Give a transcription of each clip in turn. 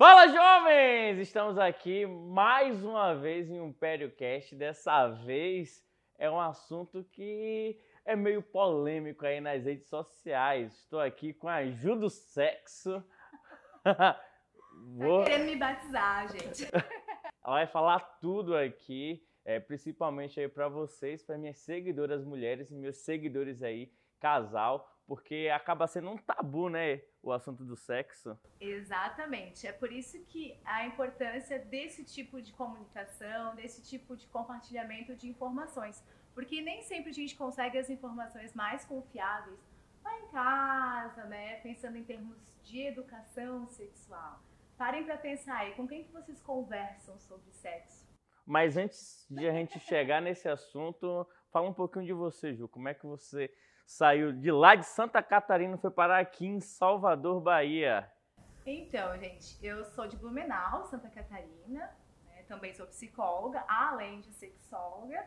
Fala, jovens! Estamos aqui mais uma vez em um PérioCast. Dessa vez é um assunto que é meio polêmico aí nas redes sociais. Estou aqui com a Ju do Sexo. Vou... Tá querendo me batizar, gente. Ela vai falar tudo aqui, é, principalmente aí para vocês, para minhas seguidoras mulheres e meus seguidores aí, casal, porque acaba sendo um tabu, né, o assunto do sexo. Exatamente. É por isso que a importância desse tipo de comunicação, desse tipo de compartilhamento de informações, porque nem sempre a gente consegue as informações mais confiáveis lá em casa, né, pensando em termos de educação sexual. Parem para pensar aí, com quem que vocês conversam sobre sexo? Mas antes de a gente chegar nesse assunto, fala um pouquinho de você, Ju. Como é que você saiu de lá de Santa Catarina e foi parar aqui em Salvador, Bahia. Então, gente, eu sou de Blumenau, Santa Catarina, né? também sou psicóloga, além de sexóloga.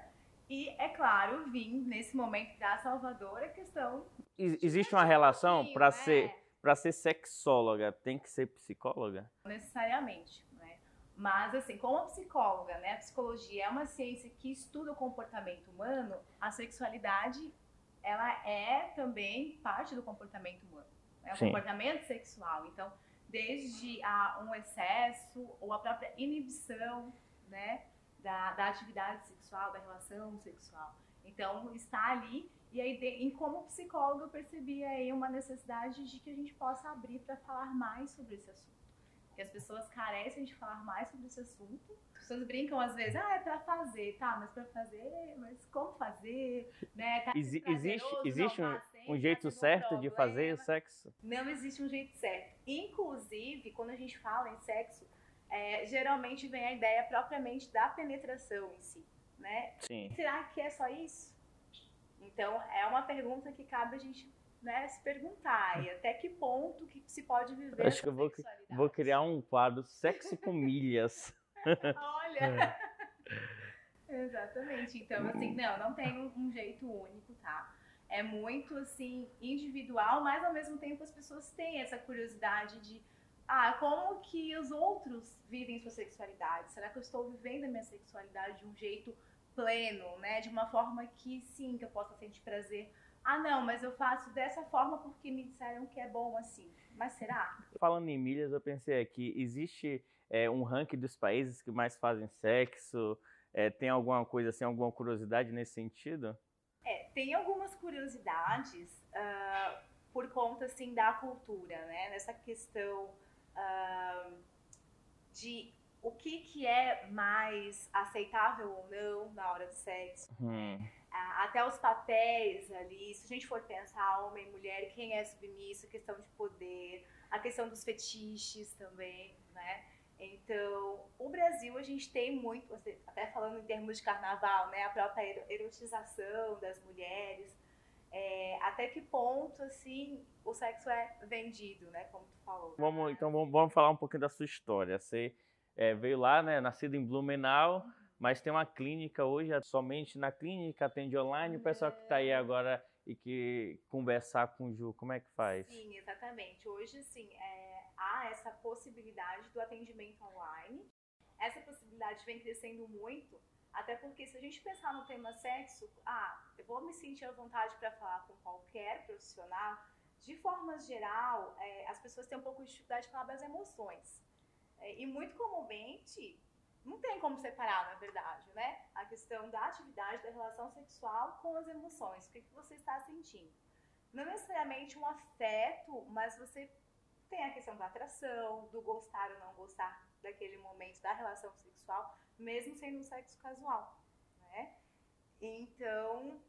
E, é claro, vim nesse momento da Salvador a questão. Existe uma relação para né? ser para ser sexóloga, tem que ser psicóloga? Necessariamente, né? Mas assim, como psicóloga, né, a psicologia é uma ciência que estuda o comportamento humano, a sexualidade ela é também parte do comportamento humano. É o comportamento sexual. Então, desde a, um excesso ou a própria inibição, né, da, da atividade sexual, da relação sexual. Então, está ali. E aí, de, em como psicóloga, eu percebi aí uma necessidade de que a gente possa abrir para falar mais sobre esse assunto que as pessoas carecem de falar mais sobre esse assunto. As pessoas brincam às vezes, ah, é para fazer, tá, mas para fazer, mas como fazer, né? Tá existe existe um, um jeito certo de fazer o sexo? Não existe um jeito certo. Inclusive, quando a gente fala em sexo, é, geralmente vem a ideia propriamente da penetração em si, né? Sim. Será que é só isso? Então, é uma pergunta que cabe a gente né, se perguntar e até que ponto que se pode viver Acho que eu vou, vou criar um quadro sexo com milhas. Olha! É. Exatamente. Então, assim, não, não tem um, um jeito único, tá? É muito, assim, individual, mas ao mesmo tempo as pessoas têm essa curiosidade de ah, como que os outros vivem sua sexualidade? Será que eu estou vivendo a minha sexualidade de um jeito pleno, né? De uma forma que sim, que eu possa sentir prazer ah, não, mas eu faço dessa forma porque me disseram que é bom assim. Mas será? Falando em milhas, eu pensei aqui, existe é, um ranking dos países que mais fazem sexo? É, tem alguma coisa assim, alguma curiosidade nesse sentido? É, tem algumas curiosidades uh, por conta assim da cultura, né? Nessa questão uh, de o que, que é mais aceitável ou não na hora do sexo. Hum até os papéis ali, se a gente for pensar homem e mulher, quem é submisso, questão de poder, a questão dos fetiches também, né? Então, o Brasil a gente tem muito, até falando em termos de carnaval, né, a própria erotização das mulheres, é, até que ponto assim o sexo é vendido, né, como tu falou. Vamos, então vamos, vamos falar um pouquinho da sua história. Você é, veio lá, né, nascido em Blumenau, mas tem uma clínica hoje, é somente na clínica atende online. O pessoal que está aí agora e que conversar com o Ju, como é que faz? Sim, exatamente. Hoje, sim, é, há essa possibilidade do atendimento online. Essa possibilidade vem crescendo muito, até porque se a gente pensar no tema sexo, ah, eu vou me sentir à vontade para falar com qualquer profissional. De forma geral, é, as pessoas têm um pouco de dificuldade de falar das emoções. É, e muito comumente, não tem como separar, na verdade, né? A questão da atividade, da relação sexual com as emoções. O que, que você está sentindo? Não necessariamente um afeto, mas você tem a questão da atração, do gostar ou não gostar daquele momento da relação sexual, mesmo sendo um sexo casual, né? Então,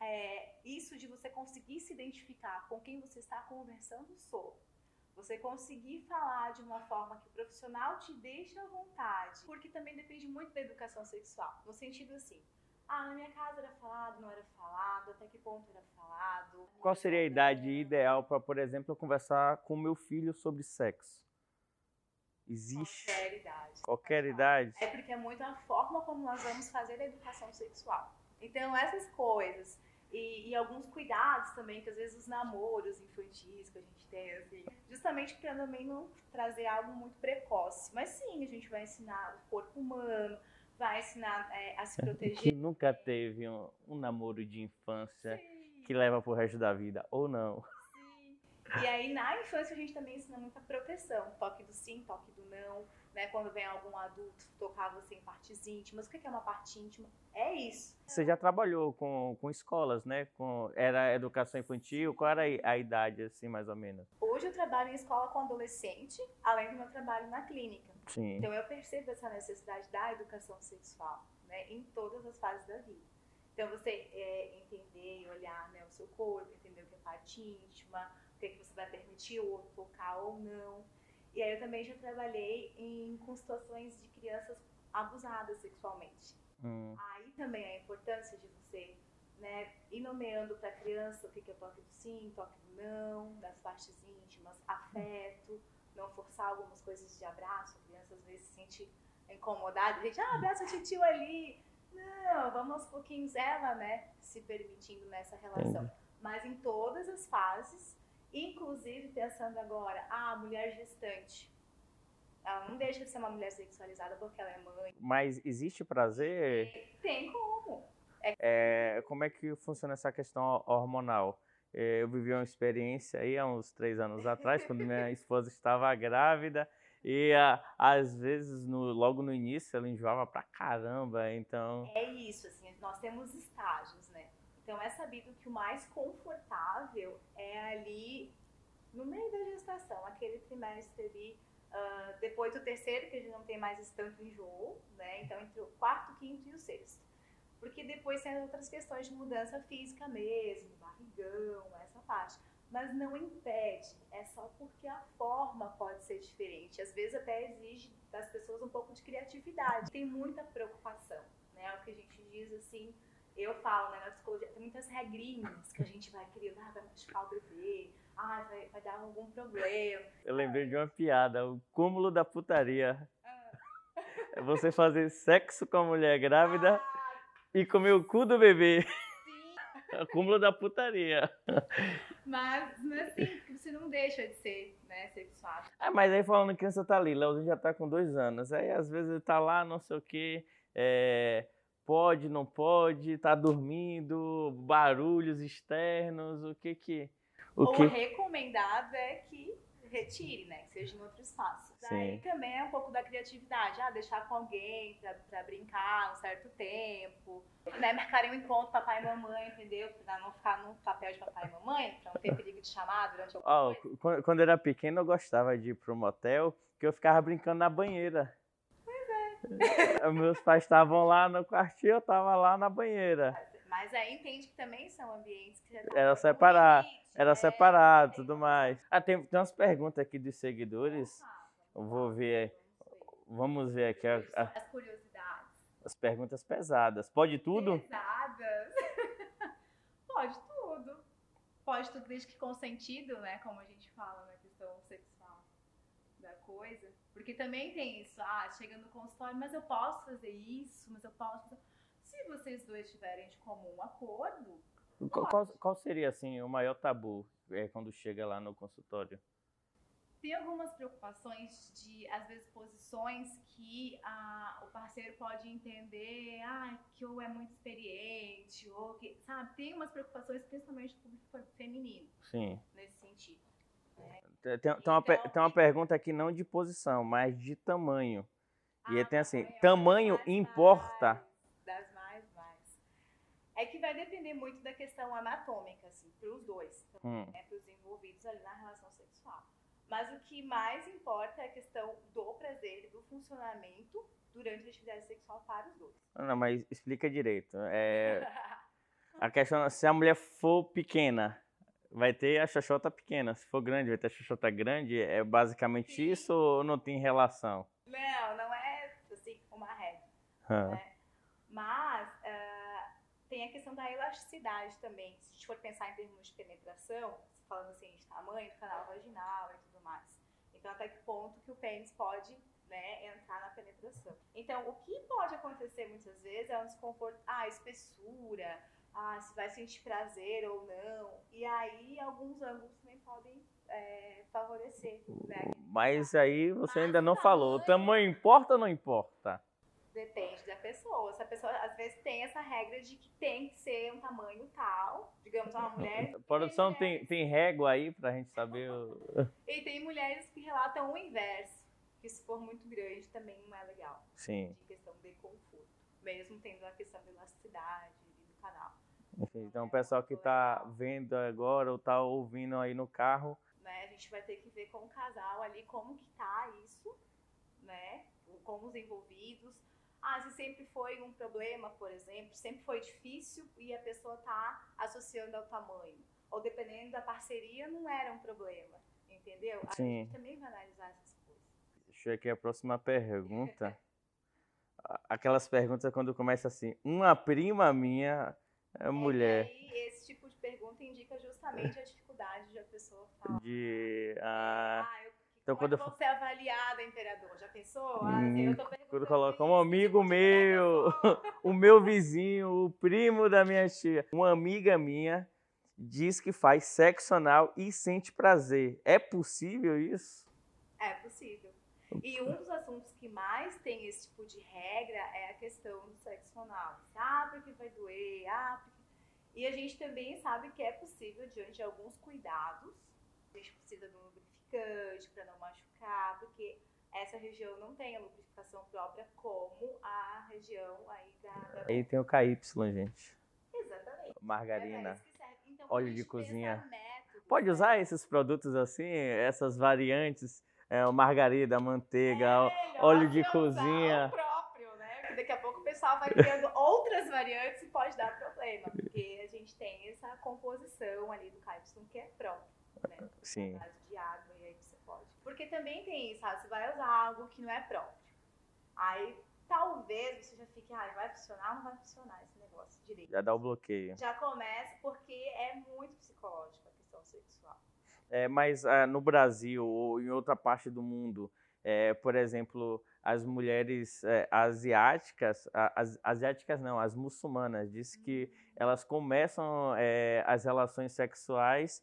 é, isso de você conseguir se identificar com quem você está conversando sobre você conseguir falar de uma forma que o profissional te deixa à vontade, porque também depende muito da educação sexual, no sentido assim, ah, na minha casa era falado, não era falado, até que ponto era falado. Qual seria a idade ideal para, por exemplo, eu conversar com meu filho sobre sexo? Existe? Qualquer idade. Qualquer idade? É porque é muito a forma como nós vamos fazer a educação sexual. Então, essas coisas E, e, alguns cuidados também, que às vezes os namoros infantis que a gente tem, assim, justamente para também não trazer algo muito precoce. Mas sim, a gente vai ensinar o corpo humano, vai ensinar é, a se proteger. Que nunca teve um, um namoro de infância sim. que leva pro resto da vida, ou não. E aí na infância a gente também ensina muita proteção, toque do sim, toque do não né? Quando vem algum adulto tocar você em partes íntimas. O que é uma parte íntima? É isso. Você já trabalhou com, com escolas, né? Com, era educação infantil? Qual era a idade, assim, mais ou menos? Hoje eu trabalho em escola com adolescente, além do meu trabalho na clínica. Sim. Então eu percebo essa necessidade da educação sexual, né? Em todas as fases da vida. Então você é, entender e olhar né, o seu corpo, entender o que é parte íntima, o que, é que você vai permitir o outro tocar ou não. E aí eu também já trabalhei em, com situações de crianças abusadas sexualmente. Hum. Aí também a importância de você né, ir nomeando para a criança o que é toque do sim, toque do não, das partes íntimas, afeto, não forçar algumas coisas de abraço. A criança às vezes se sente incomodada, a gente, ah, abraça o tio ali. Não, vamos aos pouquinhos, ela, né, se permitindo nessa relação. Entendi. Mas em todas as fases, Inclusive, pensando agora, ah, mulher gestante. Ela não deixa de ser uma mulher sexualizada porque ela é mãe. Mas existe prazer? Tem como. É... É, como é que funciona essa questão hormonal? É, eu vivi uma experiência aí há uns três anos atrás, quando minha esposa estava grávida. E a, às vezes, no, logo no início, ela enjoava pra caramba, então... É isso, assim, nós temos estágios? Então é sabido que o mais confortável é ali no meio da gestação, aquele trimestre ali, uh, depois do terceiro, que a gente não tem mais esse tanto enjoo, né? Então entre o quarto, quinto e o sexto. Porque depois tem outras questões de mudança física mesmo, barrigão, essa parte. Mas não impede, é só porque a forma pode ser diferente. Às vezes até exige das pessoas um pouco de criatividade. Tem muita preocupação, né? É o que a gente diz assim, eu falo, né, na psicologia, tem muitas regrinhas que a gente vai criando, ah, vai machucar o bebê, ah, vai, vai dar algum problema. Eu lembrei de uma piada, o cúmulo da putaria. Ah. É você fazer sexo com a mulher grávida ah. e comer o cu do bebê. Sim. É o cúmulo da putaria. Mas, mas assim, você não deixa de ser, né, sexuado. Ah, mas aí falando que criança tá ali, Leozinho já tá com dois anos, aí às vezes ele tá lá, não sei o quê, é pode, não pode, tá dormindo, barulhos externos, o que que... O, o que... recomendado é que retire, né? Que seja em outro espaço. Sim. Daí também é um pouco da criatividade. Ah, deixar com alguém pra, pra brincar um certo tempo. Né? Marcarem um encontro papai e mamãe, entendeu? Pra não ficar no papel de papai e mamãe, pra não ter perigo de chamar durante o oh, Quando, quando eu era pequeno, eu gostava de ir pro motel, que eu ficava brincando na banheira. Meus pais estavam lá no quartinho, eu estava lá na banheira. Mas aí entende que também são ambientes que era separado, era né? separado, tudo mais. Ah, tem, tem umas perguntas aqui dos seguidores. Eu vou ver, vamos ver aqui a, a, as curiosidades. As perguntas pesadas. Pode tudo? Pesadas. Pode tudo. Pode tudo desde que consentido, né? Como a gente fala na questão sexual da coisa. Porque também tem isso, ah, chega no consultório, mas eu posso fazer isso, mas eu posso. Se vocês dois tiverem de comum acordo. Qual, qual, seria, assim, o maior tabu é, quando chega lá no consultório? Tem algumas preocupações de, às vezes, posições que ah, o parceiro pode entender, ah, que ou é muito experiente, ou que, sabe? Tem umas preocupações, principalmente do público feminino. Sim. Nesse sentido. Tem, tem, uma, então, tem uma pergunta aqui não de posição, mas de tamanho. Ah, e tem assim, tamanho das importa? Mais, das mais, mais. É que vai depender muito da questão anatômica, assim, para os dois, hum. né, para os envolvidos ali na relação sexual. Mas o que mais importa é a questão do prazer e do funcionamento durante a atividade sexual para os dois. Não, mas explica direito. É, a questão, se a mulher for pequena, vai ter a xoxota pequena. Se for grande, vai ter a xoxota grande. É basicamente Sim. isso ou não tem relação? Não, não é assim uma regra. Né? Mas uh, tem a questão da elasticidade também. Se a gente for pensar em termos de penetração, falando assim de tamanho do canal vaginal e tudo mais. Então, até que ponto que o pênis pode né, entrar na penetração. Então, o que pode acontecer muitas vezes é um desconforto, ah, espessura, ah, se vai sentir prazer ou não. E aí alguns ângulos também podem é, favorecer. Né? Mas aí você Mas ainda não tamanho, falou. O tamanho importa ou não importa? Depende da pessoa. Se a pessoa às vezes tem essa regra de que tem que ser um tamanho tal, digamos uma mulher. A produção tem, tem, tem régua aí pra gente saber. O... e tem mulheres que relatam o inverso, que se for muito grande também não é legal. Sim. De questão de conforto. Mesmo tendo a questão da elasticidade do canal. Então o pessoal que está vendo agora ou está ouvindo aí no carro. Né, a gente vai ter que ver com o casal ali como que tá isso, né? Com os envolvidos ah, se sempre foi um problema, por exemplo, sempre foi difícil e a pessoa está associando ao tamanho. Ou dependendo da parceria, não era um problema, entendeu? Sim. A gente também vai analisar essas coisas. Deixa eu ver aqui a próxima pergunta. Aquelas perguntas quando começa assim, uma prima minha é mulher. E aí, esse tipo de pergunta indica justamente a dificuldade de a pessoa falar. De. Ah, ah eu então, quando é eu ser avaliada, imperador? Já pensou? Ah, hum, eu tô quando coloca um amigo meu, o meu vizinho, o primo da minha tia, uma amiga minha diz que faz sexo anal e sente prazer. É possível isso? É possível. E um dos assuntos que mais tem esse tipo de regra é a questão do sexo anal. Ah, porque vai doer, ah, porque... E a gente também sabe que é possível, diante de alguns cuidados, a gente precisa de um lubrificante para não machucar, porque essa região não tem a lubrificação própria como a região aí da. da... Aí tem o KY, gente. Exatamente. Margarina. É então, óleo de cozinha. Pode né? usar esses produtos assim, essas variantes, é, margarina, manteiga, é, óleo de cozinha. O próprio, né? Porque daqui a pouco o pessoal vai criando outras variantes e pode dar problema, porque a gente tem essa composição ali do KY que é próprio né? Sim. de água e aí você pode. Porque também tem isso, sabe? Você vai usar algo que não é próprio. Aí talvez você já fique, ah, vai funcionar ou não vai funcionar esse negócio direito. Já dá o bloqueio. Já começa porque é muito psicológico a questão sexual. É, mas ah, no Brasil ou em outra parte do mundo, é, por exemplo, as mulheres é, asiáticas, as asiáticas não, as muçulmanas, diz que uhum. elas começam as relações sexuais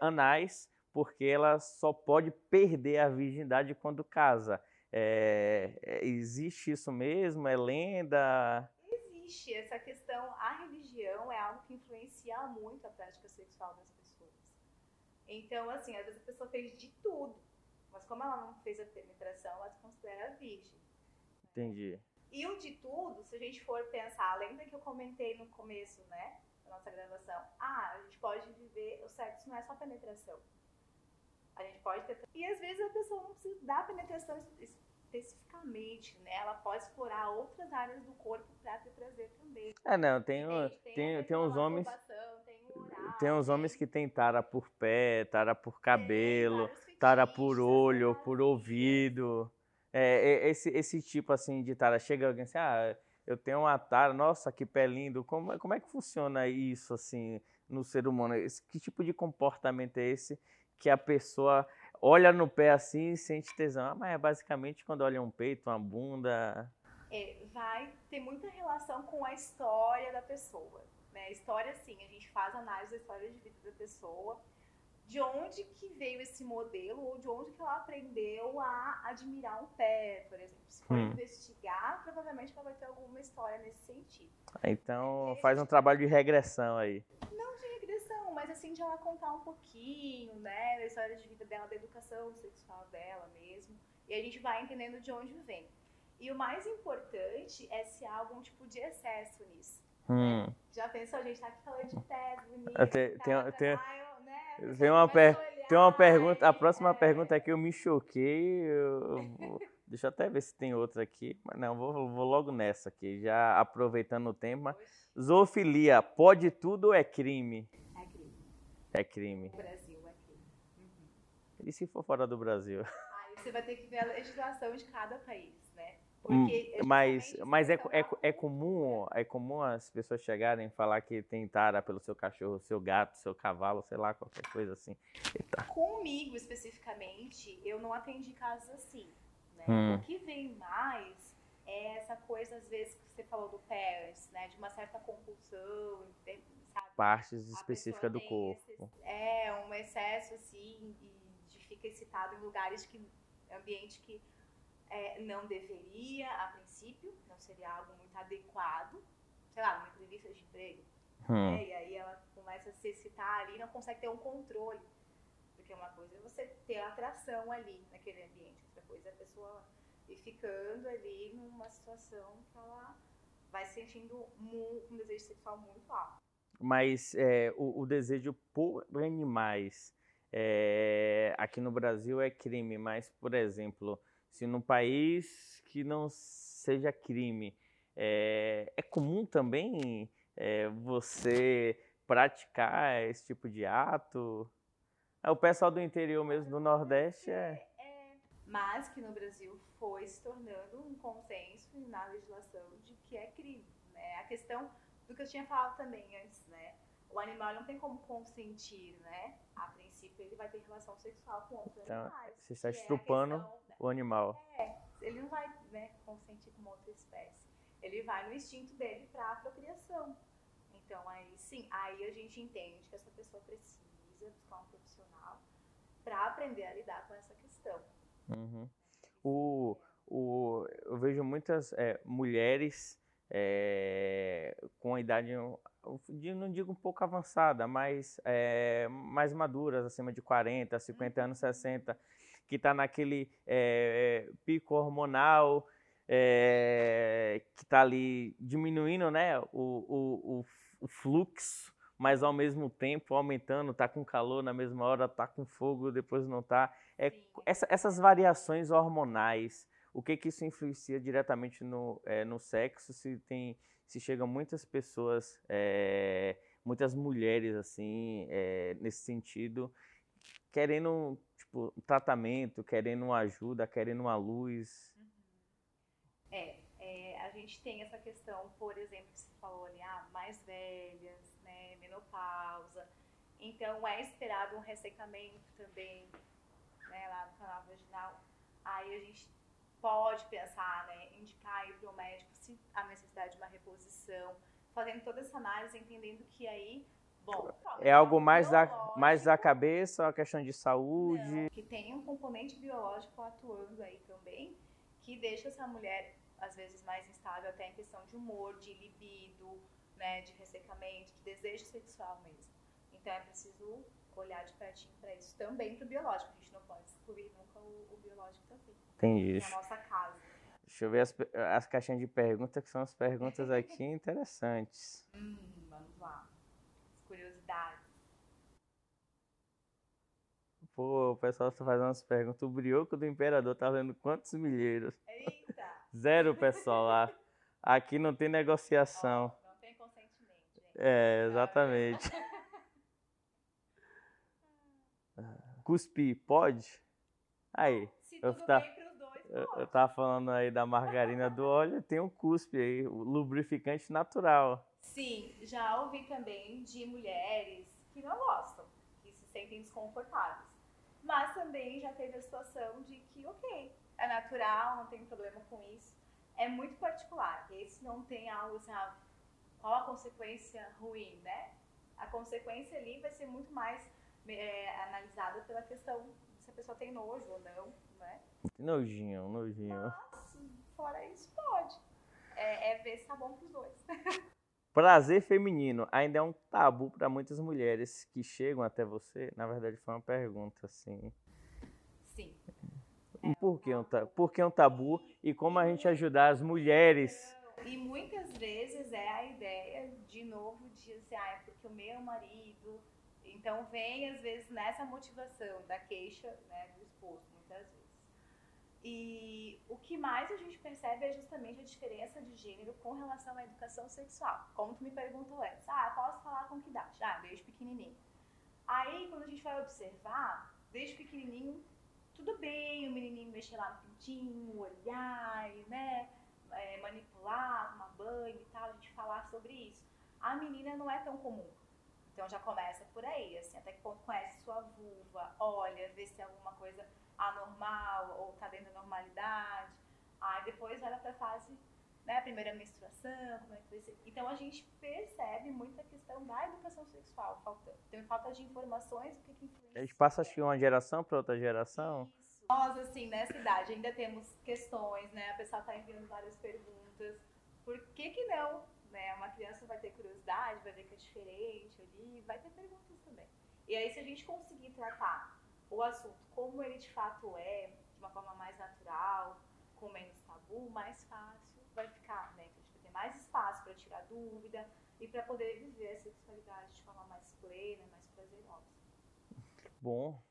anais, porque ela só pode perder a virgindade quando casa. É, existe isso mesmo? É lenda? Existe essa questão. A religião é algo que influencia muito a prática sexual das pessoas. Então, assim, às vezes a pessoa fez de tudo, mas como ela não fez a penetração, ela se considera virgem. Entendi. E o de tudo, se a gente for pensar, lembra que eu comentei no começo, né? nossa gravação, ah, a gente pode viver, o sexo não é só penetração. A gente pode ter. E às vezes a pessoa não precisa da penetração especificamente, né? Ela pode explorar outras áreas do corpo para ter prazer também. É, não, tem, tem, tem, tem uns homens. Tem, oral, tem uns homens que tem tara por pé, tara por cabelo, tara por olho, por ouvido. É, esse, esse tipo assim de tara. Chega alguém assim, ah eu tenho uma tara, nossa, que pé lindo. Como, como é que funciona isso assim no ser humano? Esse, que tipo de comportamento é esse que a pessoa olha no pé assim e sente tesão? Ah, mas é basicamente quando olha um peito, uma bunda. É, vai ter muita relação com a história da pessoa. Né? História, sim, a gente faz análise da história de vida da pessoa de onde que veio esse modelo ou de onde que ela aprendeu a admirar um pé, por exemplo. Se for hum. investigar, provavelmente ela vai ter alguma história nesse sentido. Então faz um trabalho de regressão aí. Não de regressão, mas assim de ela contar um pouquinho, né, da história de vida dela, da educação sexual dela mesmo. E a gente vai entendendo de onde vem. E o mais importante é se há algum tipo de excesso nisso. Hum. Já pensou, a gente tá aqui falando de pés bonito. Tem, tá, tem, tem, tem uma, per... tem uma pergunta, a próxima é. pergunta é que eu me choquei. Eu. Deixa eu até ver se tem outra aqui. Mas não, vou, vou logo nessa aqui, já aproveitando o tema. Zoofilia, pode tudo ou é crime? É crime. É crime. No Brasil é crime. Uhum. E se for fora do Brasil? Aí você vai ter que ver a legislação de cada país. Hum, mas mas é, é, é, comum é comum as pessoas chegarem e falar que tem tara pelo seu cachorro, seu gato, seu cavalo, sei lá, qualquer coisa assim. Eita. Comigo especificamente, eu não atendi casos assim. Né? Hum. O que vem mais é essa coisa, às vezes, que você falou do parents, né? De uma certa compulsão, sabe? Partes específicas do corpo. Esse, é, um excesso, assim, de fica excitado em lugares que. ambiente que é, não deveria, a princípio, não seria algo muito adequado. Sei lá, numa entrevista de emprego. Hum. Né? E aí ela começa a se excitar ali e não consegue ter um controle. Porque uma coisa é você ter atração ali naquele ambiente, outra coisa é a pessoa ir ficando ali numa situação que ela vai se sentindo um desejo sexual muito alto. Mas é, o, o, desejo por animais é, aqui no Brasil é crime, mas, por exemplo, se no país que não seja crime, é, é comum também é, você praticar esse tipo de ato? É, o pessoal do interior mesmo, do Nordeste, é... é... Mas que no Brasil foi se tornando um consenso na legislação de que é crime. Né? A questão do que eu tinha falado também antes, né? O animal não tem como consentir, né? A princípio, ele vai ter relação sexual com outros então, animais. Você está estrupando é o animal. É, ele não vai né, consentir com outra espécie. Ele vai no instinto dele para a procriação. Então, aí sim, aí a gente entende que essa pessoa precisa buscar um profissional para aprender a lidar com essa questão. Uhum. O, o, eu vejo muitas é, mulheres é, com a idade, não digo um pouco avançada, mas é, mais maduras, acima de 40, 50 uhum. anos, 60, que está naquele é, pico hormonal, é, que está ali diminuindo né, o, o, o, fluxo, mas ao mesmo tempo aumentando, está com calor na mesma hora, está com fogo, depois não está. É, essa, essas variações hormonais, o que, que isso influencia diretamente no, é, no sexo, se tem se chegam muitas pessoas, muitas mulheres assim, nesse sentido, querendo tipo, tratamento, querendo uma ajuda, querendo uma luz. Uhum. É, é, a gente tem essa questão, por exemplo, que você falou ali, ah, mais velhas, né, menopausa. Então é esperado um ressecamento também, né, lá no canal vaginal. Aí a gente pode pensar, né, indicar para o médico se há necessidade de uma reposição, fazendo toda essa análise, entendendo que aí, bom, é algo mais da, mais da cabeça, uma questão de saúde. Não, que tem um componente biológico atuando aí também, que deixa essa mulher às vezes mais instável até em questão de humor, de libido, né, de ressecamento, de desejo sexual mesmo. Então é preciso olhar de pertinho para isso também para o biológico. A gente não pode excluir nunca o, o biológico também. Entendi. Na nossa casa. Deixa eu ver as, as caixinhas de perguntas, que são as perguntas aqui interessantes. Hum, vamos lá. As curiosidades. Pô, o pessoal está fazendo umas perguntas. O brioco do imperador tá vendo quantos milheiros? Eita! Zero, pessoal, lá. Aqui não tem negociação. Oh, não tem consentimento, gente. É, exatamente. Cuspir, pode? Aí. Se eu tudo tá, bem pros dois, eu, eu tava falando aí da margarina do óleo, tem um cuspe aí, o lubrificante natural. Sim, já ouvi também de mulheres que não gostam, que se sentem desconfortáveis. Mas também já teve a situação de que, ok, é natural, não tem problema com isso. É muito particular. Esse não tem algo assim, ah, qual a consequência ruim, né? A consequência ali vai ser muito mais é, analisada pela questão se a pessoa tem nojo ou não, né? Nojinho, nojinho. Mas, fora isso, pode. É, é ver se tá bom pros dois. Prazer feminino ainda é um tabu para muitas mulheres que chegam até você. Na verdade, foi uma pergunta, assim. Sim. É por, que um tabu? por que um tabu e como a gente ajudar as mulheres? E muitas vezes é a ideia, de novo, de assim, ah, é porque o meu marido então vem às vezes nessa motivação da queixa né, do esposo, muitas vezes. E o que mais a gente percebe é justamente a diferença de gênero com relação à educação sexual. Como tu me perguntou antes, ah, posso falar com que idade? Ah, desde pequenininho. Aí, quando a gente vai observar, desde pequenininho, tudo bem o menininho mexer lá no pintinho, olhar, né, é, manipular, tomar banho e tal, a gente falar sobre isso. A menina não é tão comum. Então já começa por aí, assim, até que ponto conhece sua vulva, olha, vê se tem alguma coisa anormal ou tá dentro da normalidade. Aí depois vai para a fase, né, primeira menstruação, como é que vai ser. Então a gente percebe muita questão da educação sexual, falta, tem falta de informações, o que, que influencia. A gente passa acho que uma geração para outra geração. Isso. Nós, assim, nessa idade, ainda temos questões, né? A pessoa está enviando várias perguntas. Por que que não? Né? Uma criança vai ter curiosidade, vai ver que é diferente ali, vai ter perguntas também. E aí, se a gente conseguir tratar o assunto como ele de fato é, de uma forma mais natural, com menos tabu, mais fácil vai ficar, né? Então, a gente vai ter mais espaço para tirar dúvida e para poder viver a sexualidade de forma mais plena, mais prazerosa. Bom,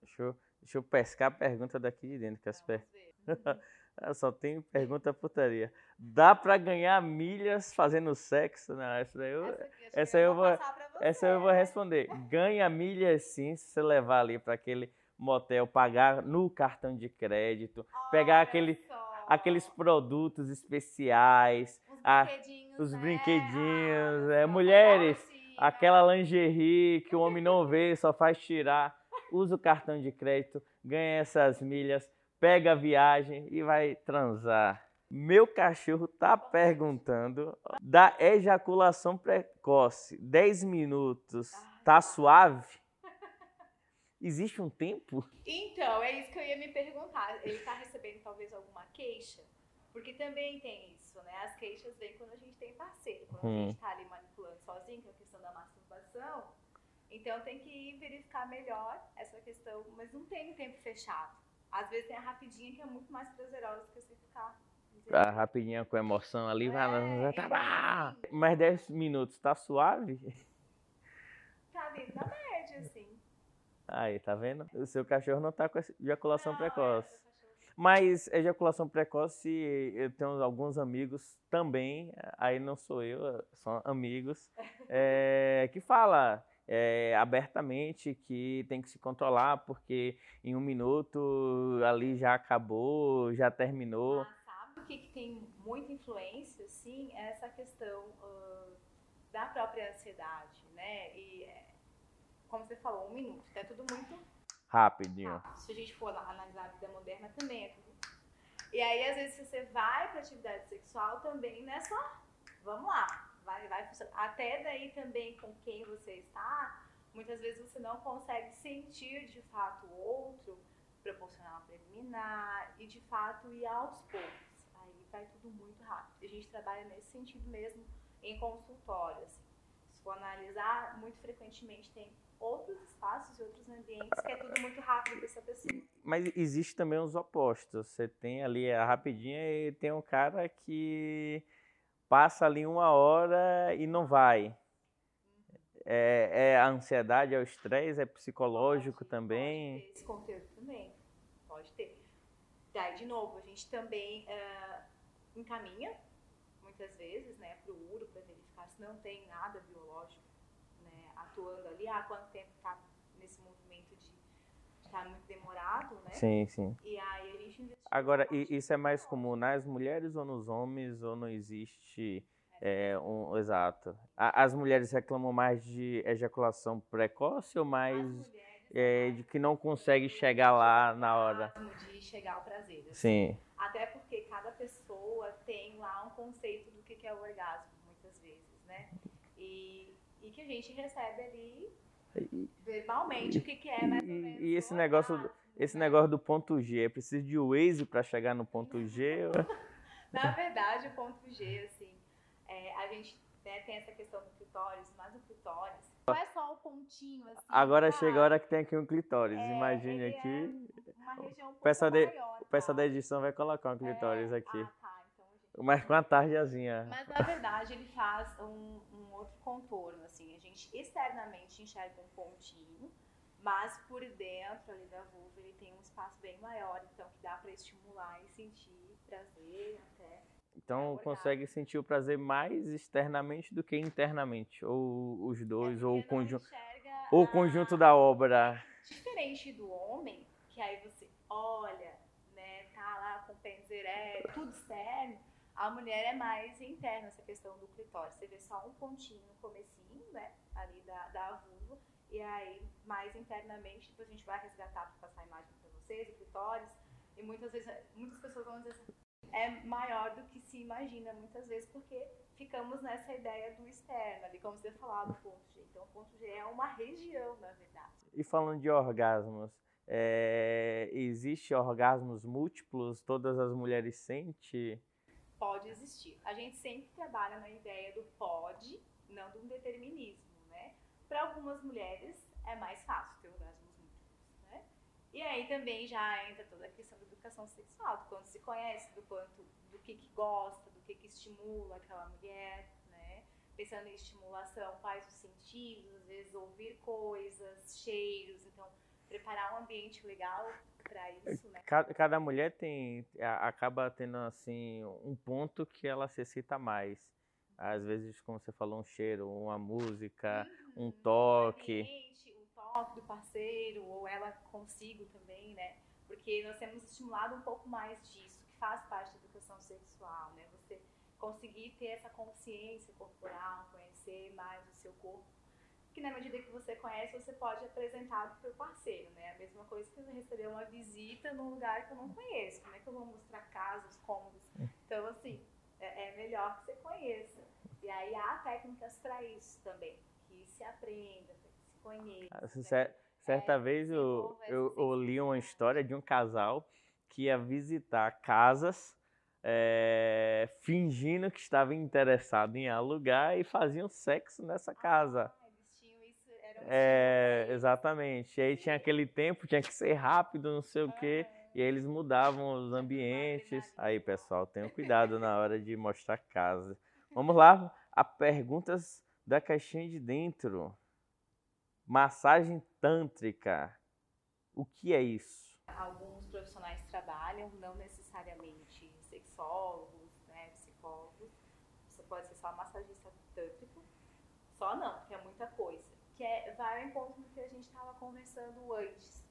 deixa eu, deixa eu pescar a pergunta daqui de dentro, que as per... Só tem pergunta putaria. Dá para ganhar milhas fazendo sexo? Não, essa daí eu, essa, essa eu vou, essa eu vou responder. Ganha milhas sim, se você levar ali para aquele motel, pagar no cartão de crédito, Olha pegar aquele, aqueles produtos especiais, os a, brinquedinhos, os brinquedinhos, é, mulheres, aquela lingerie que o homem não vê, só faz tirar, usa o cartão de crédito, ganha essas milhas pega a viagem e vai transar. Meu cachorro tá perguntando da ejaculação precoce. 10 minutos. Tá suave? Existe um tempo? Então, é isso que eu ia me perguntar. Ele tá recebendo talvez alguma queixa? Porque também tem isso, né? As queixas vêm quando a gente tem parceiro. Quando hum. a gente tá ali manipulando sozinho, que é a questão da masturbação. Então tem que verificar melhor essa questão, mas não tem um tempo fechado. Às vezes tem a rapidinha que é muito mais prazerosa do que você ficar. A rapidinha com emoção ali, é, vai. Tá, é mais 10 minutos, tá suave? Tá dentro da média, assim. Aí, tá vendo? O seu cachorro não tá com ejaculação não, precoce. É, Mas ejaculação precoce, eu tenho alguns amigos também, aí não sou eu, são amigos, é, que fala é, abertamente que tem que se controlar, porque em um minuto ali já acabou, já terminou. Ah, sabe o que, que tem muita influência, sim? É essa questão uh, da própria ansiedade, né? E, como você falou, um minuto, é tudo muito rapidinho. Rápido. Se a gente for analisar a vida moderna, também é tudo. E aí, às vezes, você vai para atividade sexual, também nessa. Vamos lá, vai, vai funcionar. Até daí também com quem você está, muitas vezes você não consegue sentir de fato o outro, proporcionar preliminar e de fato ir aos poucos. Aí vai tudo muito rápido. A gente trabalha nesse sentido mesmo em consultório. Assim. Se for analisar, muito frequentemente tem outros espaços e outros ambientes que é tudo muito rápido para essa pessoa. Mas existe também os opostos. Você tem ali a rapidinha e tem um cara que passa ali uma hora e não vai. É, é a ansiedade, é o estresse, é psicológico pode, também. Pode ter esse conteúdo também, pode ter. Daí, de novo, a gente também uh, encaminha, muitas vezes, né, para o URO, para verificar se não tem nada biológico né, atuando ali, há quanto tempo está nesse movimento de tá muito demorado, né? Sim, sim. E aí a gente Agora, isso é mais comum nas mulheres ou nos homens, ou não existe é, um. Exato. As mulheres reclamam mais de ejaculação precoce ou mais é, de que não consegue chegar lá na hora? De chegar ao prazer. Assim. Sim. Até porque cada pessoa tem lá um conceito do que é o orgasmo, muitas vezes, né? E, e que a gente recebe ali verbalmente o que, que é mais ou menos. E, esse negócio, esse negócio do ponto G, é preciso de Waze para chegar no ponto G? Na verdade, o ponto G, assim, é, a gente né, tem essa questão do clitóris, mas o clitóris não é só o pontinho, assim. Agora chega a hora que tem aqui um clitóris, é, imagine aqui. É uma região um o pessoal, de, maior, o pessoal tá? da edição vai colocar um clitóris é, aqui. Ah, tá, mas com a tardezinha. Mas na verdade ele faz um, um outro contorno, assim. A gente externamente enxerga um pontinho, mas por dentro ali da vulva ele tem um espaço bem maior, então que dá para estimular e sentir prazer até. Então consegue sentir o prazer mais externamente do que internamente, ou os dois, é ou o conjunto, ou o conjunto da obra. Diferente do homem, que aí você olha, né, tá lá com o penzeré, tudo externo a mulher é mais interna, essa questão do clitóris. Você vê só um pontinho no comecinho, né? Ali da, da vulva. E aí, mais internamente, depois a gente vai resgatar para passar a imagem para vocês, o clitóris. E muitas vezes, muitas pessoas vão dizer assim, é maior do que se imagina muitas vezes, porque ficamos nessa ideia do externo, ali como você falou, do ponto G. Então, o ponto G é uma região, na verdade. E falando de orgasmos, é, existe orgasmos múltiplos? Todas as mulheres sentem? Pode existir. A gente sempre trabalha na ideia do pode, não do determinismo, né? Para algumas mulheres é mais fácil ter orgasmos múltiplos, né? E aí também já entra toda a questão da educação sexual, do quanto se conhece, do quanto, do que, que gosta, do que, que estimula aquela mulher, né? Pensando em estimulação, quais os sentidos, às vezes ouvir coisas, cheiros, então preparar um ambiente legal para isso, né? Cada, cada, mulher tem acaba tendo assim um ponto que ela se excita mais. Às vezes, como você falou, um cheiro, uma música, uhum, um toque. Um toque do parceiro, ou ela consigo também, né? Porque nós temos estimulado um pouco mais disso, que faz parte da educação sexual, né? Você conseguir ter essa consciência corporal, conhecer mais o seu corpo que na medida que você conhece, você pode apresentar para o parceiro, né? A mesma coisa que eu receber uma visita num lugar que eu não conheço. Como é que eu vou mostrar casas, cômodos? Então, assim, é, é melhor que você conheça. E aí há técnicas para isso também, que se aprenda, que se conheça. Ah, né? Certa é, vez eu, eu, eu li uma história de um casal que ia visitar casas é, fingindo que estava interessado em alugar e faziam sexo nessa casa. É, exatamente. E aí tinha aquele tempo, tinha que ser rápido, não sei o quê. E aí eles mudavam os ambientes. Aí, pessoal, tenham cuidado na hora de mostrar casa. Vamos lá, a perguntas da caixinha de dentro. Massagem tântrica. O que é isso? Alguns profissionais trabalham, não necessariamente sexólogos, né, psicólogos. Você pode ser só massagista tântrico. Só não, porque é muita coisa que é, vai ao encontro do que a gente estava conversando antes,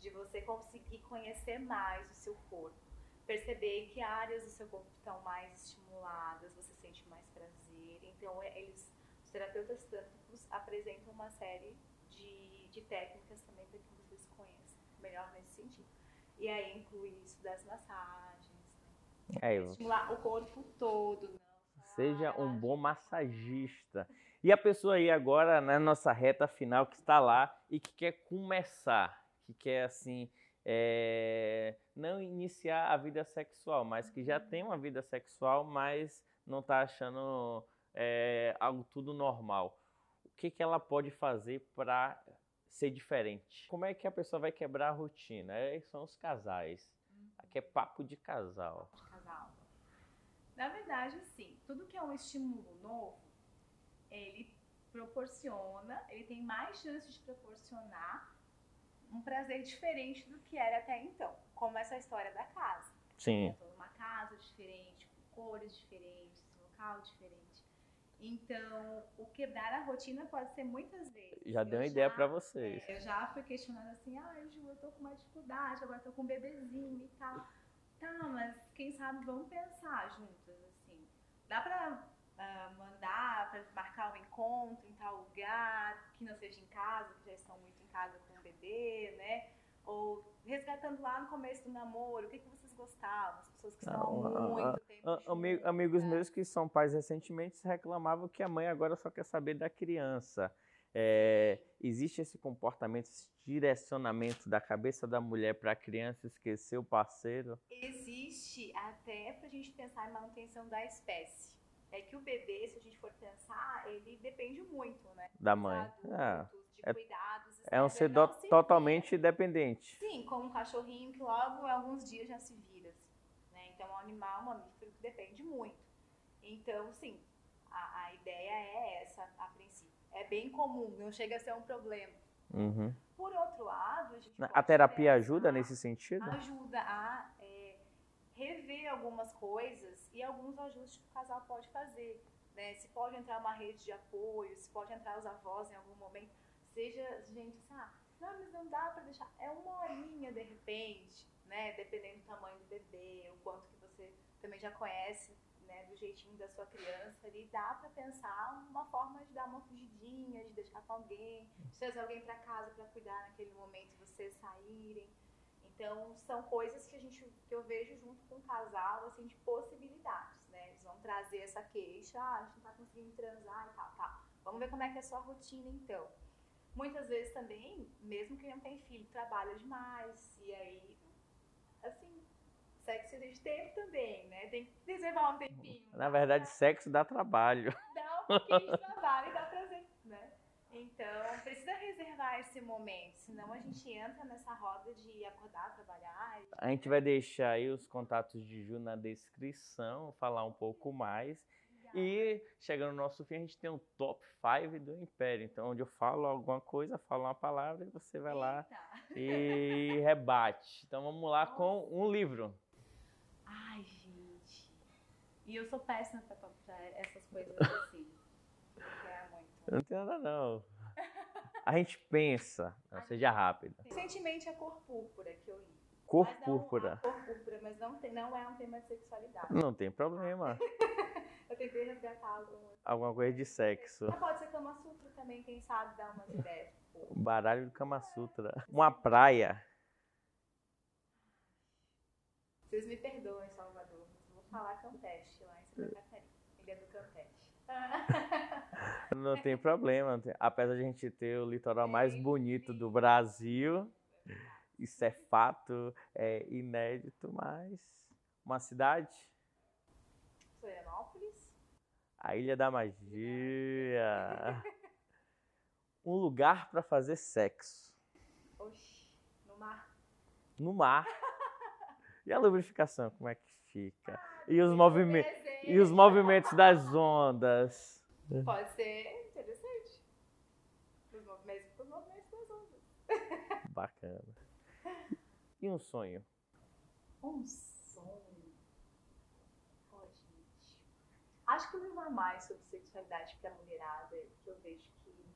de você conseguir conhecer mais o seu corpo, perceber que áreas do seu corpo estão mais estimuladas, você sente mais prazer. Então, é, eles, os terapeutas tântricos apresentam uma série de, de técnicas também para que vocês conheçam melhor nesse sentido. E aí inclui isso das massagens, né? é, estimular o corpo todo. Não, Seja um bom massagista. E a pessoa aí agora na nossa reta final que está lá e que quer começar, que quer assim é, não iniciar a vida sexual, mas que já tem uma vida sexual, mas não está achando é, algo tudo normal. O que, que ela pode fazer para ser diferente? Como é que a pessoa vai quebrar a rotina? É, são os casais. Aqui é papo de casal. De casal. Na verdade, sim. Tudo que é um estímulo novo ele proporciona, ele tem mais chances de proporcionar um prazer diferente do que era até então, como essa história da casa. Sim. Então, uma casa diferente, com cores diferentes, local diferente. Então, o quebrar a rotina pode ser muitas vezes. Já deu uma ideia para vocês. É, eu já fui questionando assim, ah, Ju, eu tô com uma dificuldade, agora tô com um bebezinho e tal. Tá, mas quem sabe vamos pensar juntas, assim. Dá pra uh, mandar para marcar um encontro em tal lugar, que não seja em casa, que já estão muito em casa com o bebê, né? Ou resgatando lá no começo do namoro, o que, que vocês gostavam? As pessoas que estão há muito tempo juntas, Amigos meus que são pais recentemente reclamavam que a mãe agora só quer saber da criança. É, existe esse comportamento, esse direcionamento da cabeça da mulher para a criança esquecer o parceiro? Existe até para a gente pensar em manutenção da espécie é que o bebê, se a gente for pensar, ele depende muito, né? Da mãe. Adultos, é. De é, cuidados. É um ser do, totalmente dependente. Sim, como um cachorrinho que logo em alguns dias já se vira. Assim, né? Então, é um animal, um mamífero que depende muito. Então, sim, a, a ideia é essa, a princípio. É bem comum, não chega a ser um problema. Uhum. Por outro lado, a A terapia ajuda nesse sentido? Ajuda a rever algumas coisas e alguns ajustes que o casal pode fazer. Né? Se pode entrar uma rede de apoio, se pode entrar os avós em algum momento, seja gente assim, ah, não, mas não dá para deixar, é uma horinha de repente, né? Dependendo do tamanho do bebê, o quanto que você também já conhece, né? Do jeitinho da sua criança ali, dá para pensar uma forma de dar uma fugidinha, de deixar com alguém, de trazer alguém para casa para cuidar naquele momento vocês saírem. Então, são coisas que a gente que eu vejo junto com o casal, assim, de possibilidades, né? Eles vão trazer essa queixa, ah, a gente não tá conseguindo transar e tal, tal. Vamos ver como é que é a sua rotina, então. Muitas vezes também, mesmo que não tem filho, trabalha demais, e aí, assim, sexo exige tempo também, né? Tem que reservar um tempinho. Na verdade, sexo dá trabalho. Dá um pouquinho de trabalho e dá prazer, né? Então, precisa reservar esse momento, senão a gente entra nessa roda de acordar, trabalhar. E... A gente vai deixar aí os contatos de Ju na descrição, falar um pouco mais. E chegando no nosso fim, a gente tem um top 5 do Império. Então, onde eu falo alguma coisa, falo uma palavra e você vai lá Eita. e rebate. Então, vamos lá com um livro. Ai, gente. E eu sou péssima pra, pra essas coisas assim. É muito. Não tem nada, não. A gente pensa. Não, seja rápido. Recentemente a cor púrpura que eu li. Cor Mas não- púrpura. A cor púrpura, mas não, tem, não é um tema de sexualidade. Não tem problema. Eu tentei resgatar algum. Alguma coisa de sexo. Mas pode ser Kama Sutra também, quem sabe dar umas ideias. Baralho do Kama Sutra. Uma praia. Vocês me perdoem, Salvador, mas vou falar Campeche lá em Santa Catarina. Ele é do Campeche. Não tem problema. Apesar de a gente ter o litoral mais bonito do Brasil, isso é fato, é inédito, mas uma cidade, Florianópolis. a Ilha da Magia. Um lugar para fazer sexo Oxi, no mar. no mar. E a lubrificação, como é que fica? E os movimentos e os movimentos das ondas. Pode ser interessante. Os movimentos, os movimentos das ondas. Bacana. E um sonho? Um sonho. Ó, gente. Acho que levar mais sobre sexualidade para a mulherada, que eu vejo que,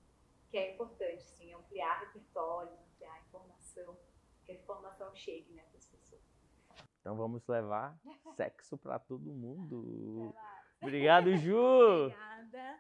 que é importante, sim, ampliar repertórios, ampliar informação, que a informação chegue né, para as pessoas. Então vamos levar sexo para todo mundo. Vai lá. Obrigado, Ju. Obrigada.